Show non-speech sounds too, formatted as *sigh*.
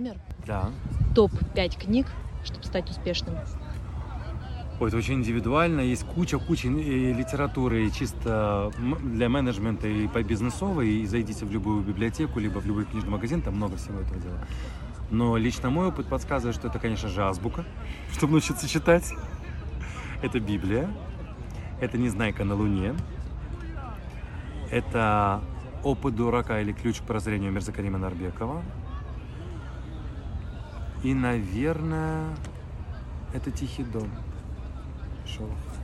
Например, Да. топ-5 книг, чтобы стать успешным. Ой, это очень индивидуально. Есть куча-куча и литературы и чисто для менеджмента и по бизнесовой. И зайдите в любую библиотеку, либо в любой книжный магазин, там много всего этого дела. Но лично мой опыт подсказывает, что это, конечно же, азбука, *laughs* чтобы научиться читать. Это Библия. Это «Незнайка на Луне». Это «Опыт дурака» или «Ключ к прозрению» Мирзакарима Нарбекова. И, наверное, это «Тихий дом». Шолохова.